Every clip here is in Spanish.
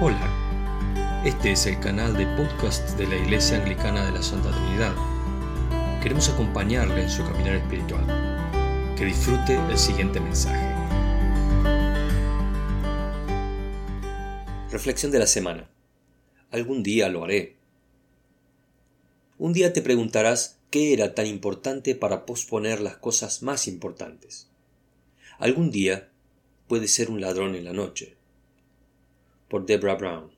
Hola, este es el canal de podcast de la Iglesia Anglicana de la Santa Trinidad. Queremos acompañarle en su caminar espiritual. Que disfrute el siguiente mensaje. Reflexión de la semana. Algún día lo haré. Un día te preguntarás qué era tan importante para posponer las cosas más importantes. Algún día puede ser un ladrón en la noche por Brown.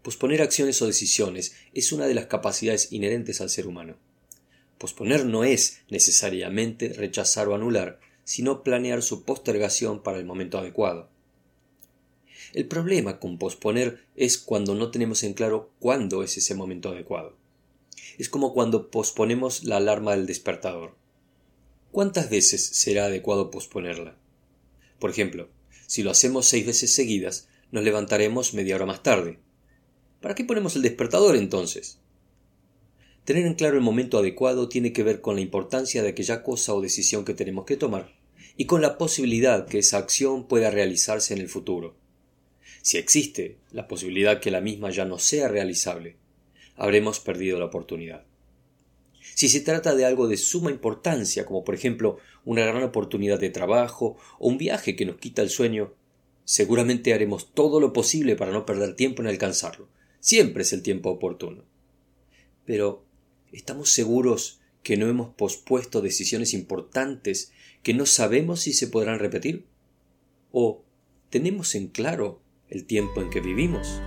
Posponer acciones o decisiones es una de las capacidades inherentes al ser humano. Posponer no es necesariamente rechazar o anular, sino planear su postergación para el momento adecuado. El problema con posponer es cuando no tenemos en claro cuándo es ese momento adecuado. Es como cuando posponemos la alarma del despertador. ¿Cuántas veces será adecuado posponerla? Por ejemplo, si lo hacemos seis veces seguidas, nos levantaremos media hora más tarde. ¿Para qué ponemos el despertador entonces? Tener en claro el momento adecuado tiene que ver con la importancia de aquella cosa o decisión que tenemos que tomar y con la posibilidad que esa acción pueda realizarse en el futuro. Si existe la posibilidad que la misma ya no sea realizable, habremos perdido la oportunidad. Si se trata de algo de suma importancia, como por ejemplo una gran oportunidad de trabajo o un viaje que nos quita el sueño, seguramente haremos todo lo posible para no perder tiempo en alcanzarlo. Siempre es el tiempo oportuno. Pero, ¿estamos seguros que no hemos pospuesto decisiones importantes que no sabemos si se podrán repetir? ¿O tenemos en claro el tiempo en que vivimos?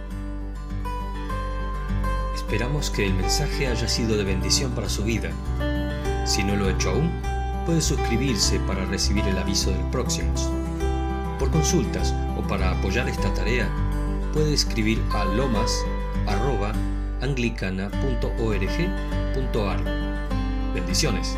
Esperamos que el mensaje haya sido de bendición para su vida. Si no lo ha hecho aún, puede suscribirse para recibir el aviso del próximo. Por consultas o para apoyar esta tarea, puede escribir a lomas.anglicana.org.ar. Bendiciones.